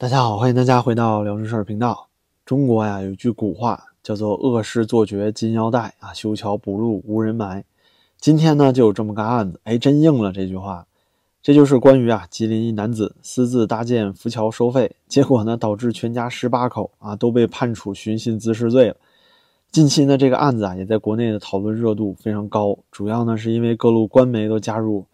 大家好，欢迎大家回到聊正事儿频道。中国呀有句古话叫做“恶事做绝金腰带啊，修桥补路无人埋”。今天呢就有这么个案子，哎，真应了这句话。这就是关于啊吉林一男子私自搭建浮桥收费，结果呢导致全家十八口啊都被判处寻衅滋事罪了。近期呢这个案子啊也在国内的讨论热度非常高，主要呢是因为各路官媒都加入。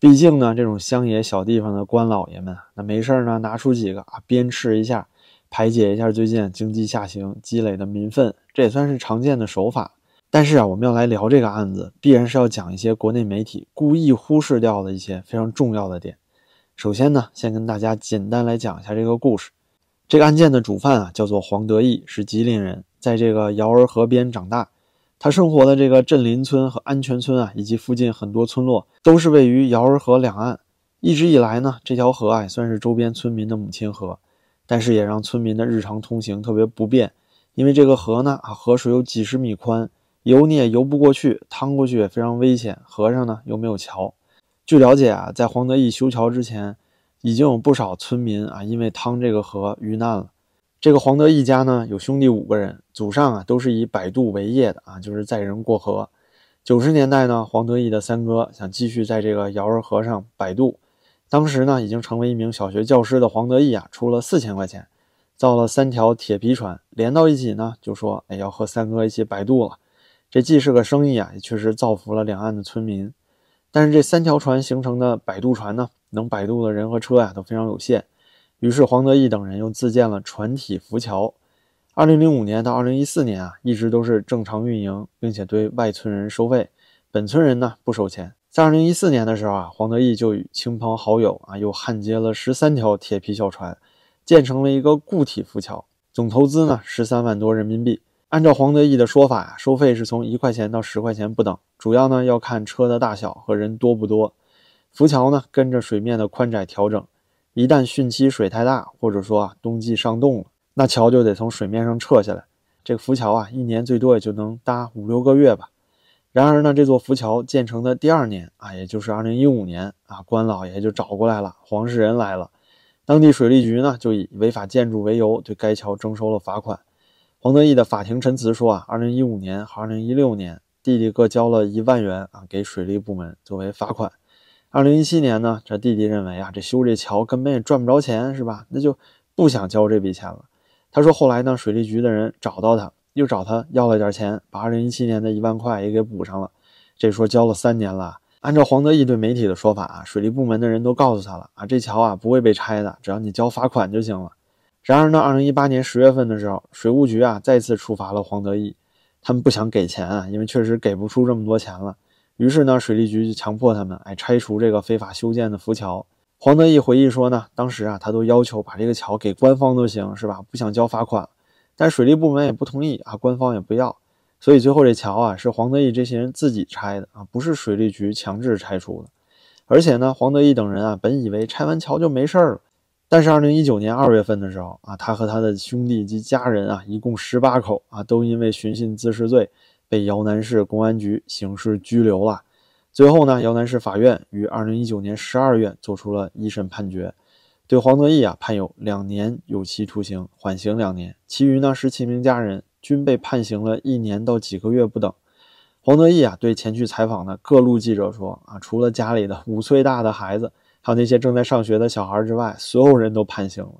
毕竟呢，这种乡野小地方的官老爷们，那没事呢，拿出几个啊，鞭笞一下，排解一下最近经济下行积累的民愤，这也算是常见的手法。但是啊，我们要来聊这个案子，必然是要讲一些国内媒体故意忽视掉的一些非常重要的点。首先呢，先跟大家简单来讲一下这个故事。这个案件的主犯啊，叫做黄德义，是吉林人，在这个瑶儿河边长大。他生活的这个镇林村和安全村啊，以及附近很多村落，都是位于瑶儿河两岸。一直以来呢，这条河啊，算是周边村民的母亲河，但是也让村民的日常通行特别不便。因为这个河呢，啊，河水有几十米宽，游你也游不过去，趟过去也非常危险。河上呢又没有桥。据了解啊，在黄德义修桥之前，已经有不少村民啊，因为趟这个河遇难了。这个黄德义家呢，有兄弟五个人，祖上啊都是以摆渡为业的啊，就是载人过河。九十年代呢，黄德义的三哥想继续在这个瑶儿河上摆渡，当时呢已经成为一名小学教师的黄德义啊，出了四千块钱，造了三条铁皮船，连到一起呢，就说哎要和三哥一起摆渡了。这既是个生意啊，也确实造福了两岸的村民。但是这三条船形成的摆渡船呢，能摆渡的人和车呀都非常有限。于是黄德义等人又自建了船体浮桥。二零零五年到二零一四年啊，一直都是正常运营，并且对外村人收费，本村人呢不收钱。在二零一四年的时候啊，黄德义就与亲朋好友啊，又焊接了十三条铁皮小船，建成了一个固体浮桥，总投资呢十三万多人民币。按照黄德义的说法啊，收费是从一块钱到十块钱不等，主要呢要看车的大小和人多不多。浮桥呢跟着水面的宽窄调整。一旦汛期水太大，或者说啊冬季上冻了，那桥就得从水面上撤下来。这个浮桥啊，一年最多也就能搭五六个月吧。然而呢，这座浮桥建成的第二年啊，也就是二零一五年啊，官老爷就找过来了，黄世仁来了。当地水利局呢，就以违法建筑为由，对该桥征收了罚款。黄德义的法庭陈词说啊，二零一五年和二零一六年，弟弟各交了一万元啊，给水利部门作为罚款。二零一七年呢，这弟弟认为啊，这修这桥根本也赚不着钱，是吧？那就不想交这笔钱了。他说后来呢，水利局的人找到他，又找他要了点钱，把二零一七年的一万块也给补上了。这说交了三年了。按照黄德义对媒体的说法啊，水利部门的人都告诉他了啊，这桥啊不会被拆的，只要你交罚款就行了。然而呢，二零一八年十月份的时候，水务局啊再次处罚了黄德义，他们不想给钱啊，因为确实给不出这么多钱了。于是呢，水利局就强迫他们哎拆除这个非法修建的浮桥。黄德义回忆说呢，当时啊他都要求把这个桥给官方都行，是吧？不想交罚款，但水利部门也不同意啊，官方也不要，所以最后这桥啊是黄德义这些人自己拆的啊，不是水利局强制拆除的。而且呢，黄德义等人啊本以为拆完桥就没事了，但是二零一九年二月份的时候啊，他和他的兄弟及家人啊一共十八口啊都因为寻衅滋事罪。被姚南市公安局刑事拘留了。最后呢，姚南市法院于二零一九年十二月作出了一审判决，对黄德义啊判有两年有期徒刑，缓刑两年。其余呢十七名家人均被判刑了一年到几个月不等。黄德义啊对前去采访的各路记者说啊，除了家里的五岁大的孩子，还有那些正在上学的小孩之外，所有人都判刑了。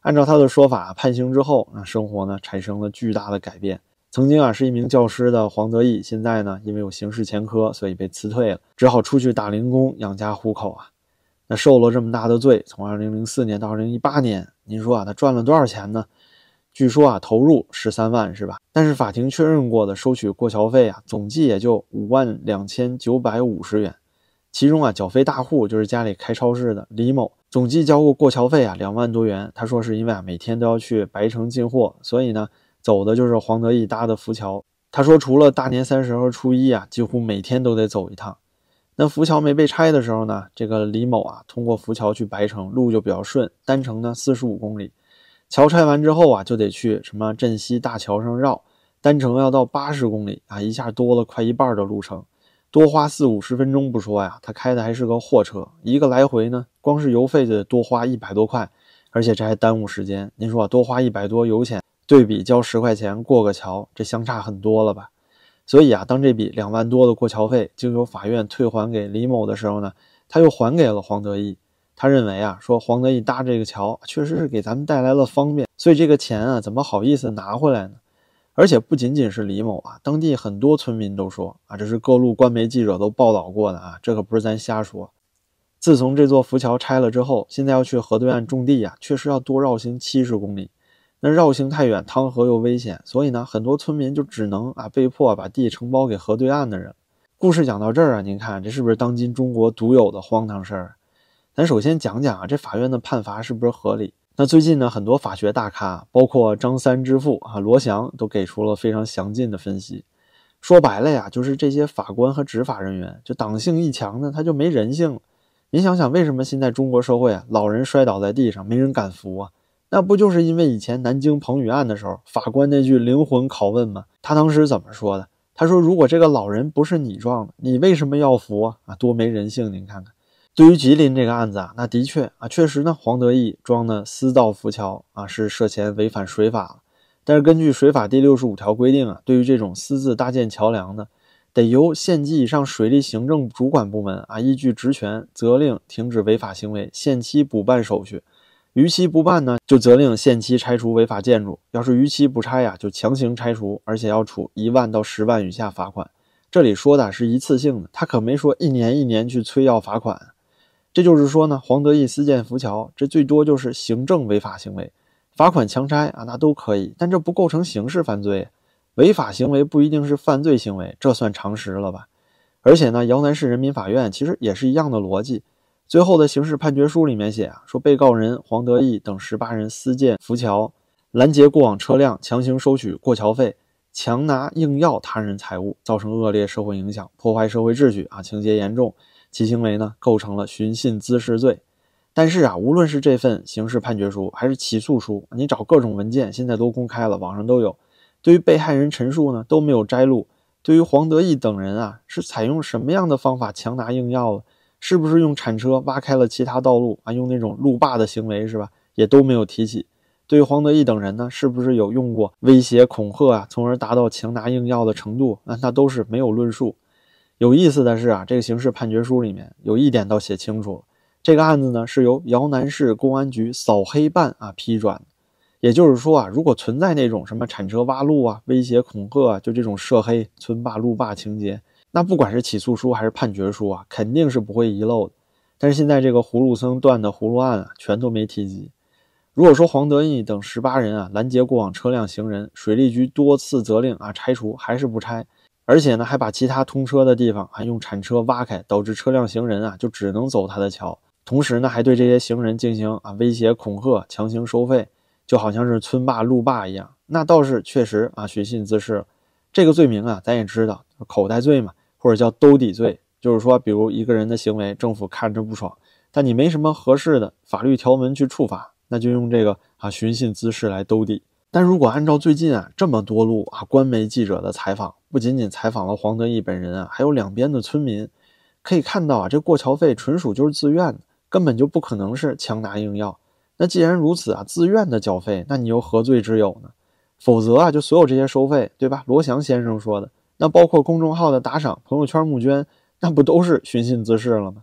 按照他的说法，判刑之后，那生活呢产生了巨大的改变。曾经啊是一名教师的黄德义，现在呢因为有刑事前科，所以被辞退了，只好出去打零工养家糊口啊。那受了这么大的罪，从二零零四年到二零一八年，您说啊他赚了多少钱呢？据说啊投入十三万是吧？但是法庭确认过的收取过桥费啊，总计也就五万两千九百五十元。其中啊缴费大户就是家里开超市的李某，总计交过过桥费啊两万多元。他说是因为啊每天都要去白城进货，所以呢。走的就是黄德义搭的浮桥。他说，除了大年三十和初一啊，几乎每天都得走一趟。那浮桥没被拆的时候呢，这个李某啊，通过浮桥去白城，路就比较顺，单程呢四十五公里。桥拆完之后啊，就得去什么镇西大桥上绕，单程要到八十公里啊，一下多了快一半的路程，多花四五十分钟不说呀，他开的还是个货车，一个来回呢，光是油费就得多花一百多块。而且这还耽误时间。您说，多花一百多油钱，对比交十块钱过个桥，这相差很多了吧？所以啊，当这笔两万多的过桥费经由法院退还给李某的时候呢，他又还给了黄德义。他认为啊，说黄德义搭这个桥确实是给咱们带来了方便，所以这个钱啊，怎么好意思拿回来呢？而且不仅仅是李某啊，当地很多村民都说啊，这是各路官媒记者都报道过的啊，这可不是咱瞎说。自从这座浮桥拆了之后，现在要去河对岸种地啊，确实要多绕行七十公里。那绕行太远，汤河又危险，所以呢，很多村民就只能啊被迫把地承包给河对岸的人。故事讲到这儿啊，您看这是不是当今中国独有的荒唐事儿？咱首先讲讲啊，这法院的判罚是不是合理？那最近呢，很多法学大咖，包括张三之父啊罗翔，都给出了非常详尽的分析。说白了呀，就是这些法官和执法人员，就党性一强呢，他就没人性了。您想想，为什么现在中国社会啊，老人摔倒在地上，没人敢扶啊？那不就是因为以前南京彭宇案的时候，法官那句灵魂拷问吗？他当时怎么说的？他说：“如果这个老人不是你撞的，你为什么要扶啊？啊，多没人性！您看看，对于吉林这个案子啊，那的确啊，确实呢，黄德义装的私造浮桥啊，是涉嫌违反水法。但是根据水法第六十五条规定啊，对于这种私自搭建桥梁的，得由县级以上水利行政主管部门啊，依据职权责令停止违法行为，限期补办手续。”逾期不办呢，就责令限期拆除违法建筑；要是逾期不拆呀，就强行拆除，而且要处一万到十万以下罚款。这里说的是一次性的，他可没说一年一年去催要罚款。这就是说呢，黄德义私建浮桥，这最多就是行政违法行为，罚款强拆啊，那都可以，但这不构成刑事犯罪。违法行为不一定是犯罪行为，这算常识了吧？而且呢，姚南市人民法院其实也是一样的逻辑。最后的刑事判决书里面写啊，说被告人黄德义等十八人私建浮桥，拦截过往车辆，强行收取过桥费，强拿硬要他人财物，造成恶劣社会影响，破坏社会秩序啊，情节严重，其行为呢构成了寻衅滋事罪。但是啊，无论是这份刑事判决书还是起诉书，你找各种文件，现在都公开了，网上都有。对于被害人陈述呢，都没有摘录。对于黄德义等人啊，是采用什么样的方法强拿硬要了？是不是用铲车挖开了其他道路啊？用那种路霸的行为是吧？也都没有提起。对于黄德义等人呢，是不是有用过威胁恐吓啊，从而达到强拿硬要的程度？那那都是没有论述。有意思的是啊，这个刑事判决书里面有一点倒写清楚了，这个案子呢是由姚南市公安局扫黑办啊批转。也就是说啊，如果存在那种什么铲车挖路啊、威胁恐吓啊，就这种涉黑、村霸、路霸情节。那不管是起诉书还是判决书啊，肯定是不会遗漏的。但是现在这个葫芦僧断的葫芦案啊，全都没提及。如果说黄德义等十八人啊拦截过往车辆行人，水利局多次责令啊拆除，还是不拆，而且呢还把其他通车的地方啊用铲车挖开，导致车辆行人啊就只能走他的桥。同时呢还对这些行人进行啊威胁恐吓、强行收费，就好像是村霸路霸一样。那倒是确实啊寻衅滋事。这个罪名啊咱也知道，口袋罪嘛。或者叫兜底罪，就是说，比如一个人的行为，政府看着不爽，但你没什么合适的法律条文去处罚，那就用这个啊寻衅滋事来兜底。但如果按照最近啊这么多路啊官媒记者的采访，不仅仅采访了黄德义本人啊，还有两边的村民，可以看到啊这过桥费纯属就是自愿的，根本就不可能是强拿硬要。那既然如此啊，自愿的缴费，那你又何罪之有呢？否则啊，就所有这些收费，对吧？罗翔先生说的。那包括公众号的打赏、朋友圈募捐，那不都是寻衅滋事了吗？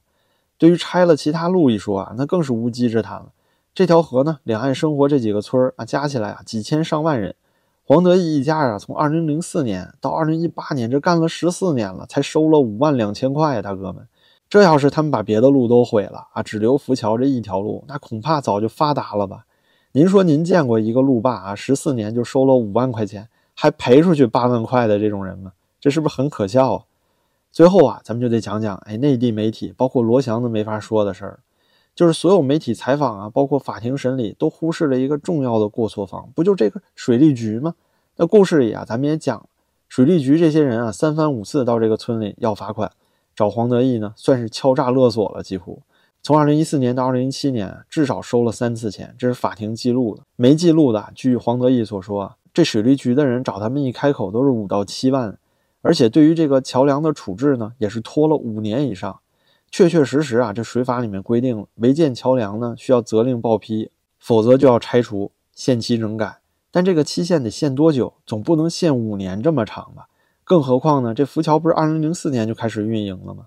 对于拆了其他路一说啊，那更是无稽之谈了。这条河呢，两岸生活这几个村儿啊，加起来啊，几千上万人。黄德义一家啊，从二零零四年到二零一八年，这干了十四年了，才收了五万两千块呀，大哥们。这要是他们把别的路都毁了啊，只留浮桥这一条路，那恐怕早就发达了吧？您说您见过一个路霸啊，十四年就收了五万块钱，还赔出去八万块的这种人吗？这是不是很可笑啊？最后啊，咱们就得讲讲，哎，内地媒体，包括罗翔都没法说的事儿，就是所有媒体采访啊，包括法庭审理，都忽视了一个重要的过错方，不就这个水利局吗？那故事里啊，咱们也讲，水利局这些人啊，三番五次到这个村里要罚款，找黄德义呢，算是敲诈勒索了，几乎从二零一四年到二零一七年，至少收了三次钱，这是法庭记录的，没记录的，据黄德义所说，这水利局的人找他们一开口都是五到七万。而且对于这个桥梁的处置呢，也是拖了五年以上。确确实实啊，这水法里面规定了，违建桥梁呢需要责令报批，否则就要拆除，限期整改。但这个期限得限多久？总不能限五年这么长吧？更何况呢，这浮桥不是二零零四年就开始运营了吗？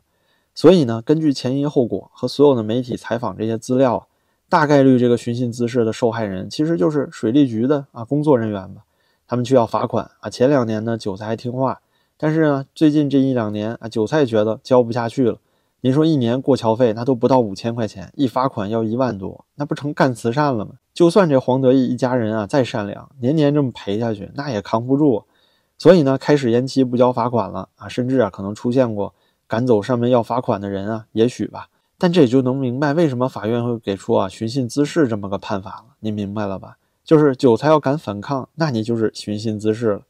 所以呢，根据前因后果和所有的媒体采访这些资料，大概率这个寻衅滋事的受害人其实就是水利局的啊工作人员吧。他们去要罚款啊，前两年呢韭菜还听话，但是呢最近这一两年啊韭菜觉得交不下去了。您说一年过桥费那都不到五千块钱，一罚款要一万多，那不成干慈善了吗？就算这黄德义一家人啊再善良，年年这么赔下去，那也扛不住。所以呢，开始延期不交罚款了啊，甚至啊可能出现过。赶走上门要罚款的人啊，也许吧，但这也就能明白为什么法院会给出啊寻衅滋事这么个判法了。您明白了吧？就是韭菜要敢反抗，那你就是寻衅滋事了。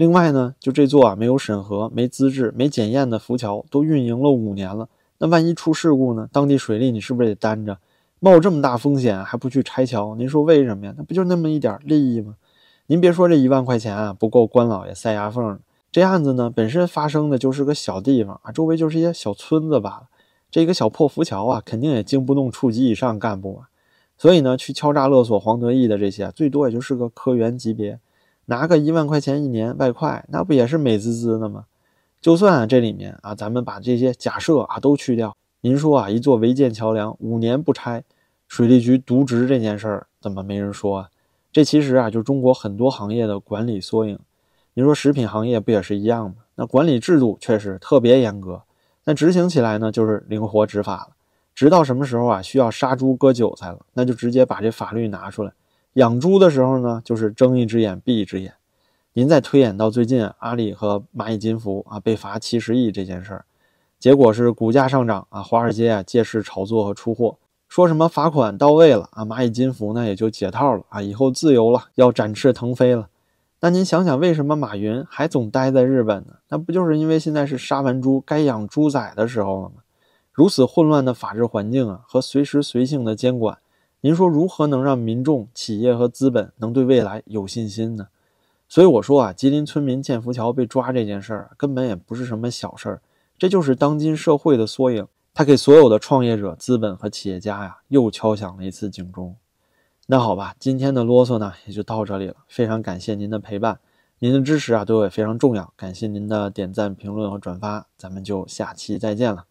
另外呢，就这座啊没有审核、没资质、没检验的浮桥都运营了五年了，那万一出事故呢？当地水利你是不是得担着？冒这么大风险还不去拆桥？您说为什么呀？那不就那么一点利益吗？您别说这一万块钱啊，不够官老爷塞牙缝。这案子呢，本身发生的就是个小地方啊，周围就是一些小村子罢了。这个小破浮桥啊，肯定也经不动处级以上干部啊。所以呢，去敲诈勒索黄德义的这些，最多也就是个科员级别，拿个一万块钱一年外快，那不也是美滋滋的吗？就算，这里面啊，咱们把这些假设啊都去掉，您说啊，一座违建桥梁五年不拆，水利局渎职这件事儿，怎么没人说啊？这其实啊，就是中国很多行业的管理缩影。您说食品行业不也是一样吗？那管理制度确实特别严格，那执行起来呢就是灵活执法了。直到什么时候啊需要杀猪割韭菜了，那就直接把这法律拿出来。养猪的时候呢，就是睁一只眼闭一只眼。您再推演到最近，阿里和蚂蚁金服啊被罚七十亿这件事儿，结果是股价上涨啊，华尔街啊借势炒作和出货，说什么罚款到位了啊，蚂蚁金服呢也就解套了啊，以后自由了，要展翅腾飞了。那您想想，为什么马云还总待在日本呢？那不就是因为现在是杀完猪该养猪仔的时候了吗？如此混乱的法治环境啊，和随时随性的监管，您说如何能让民众、企业和资本能对未来有信心呢？所以我说啊，吉林村民建浮桥被抓这件事儿，根本也不是什么小事儿，这就是当今社会的缩影。它给所有的创业者、资本和企业家呀，又敲响了一次警钟。那好吧，今天的啰嗦呢也就到这里了。非常感谢您的陪伴，您的支持啊对我也非常重要。感谢您的点赞、评论和转发，咱们就下期再见了。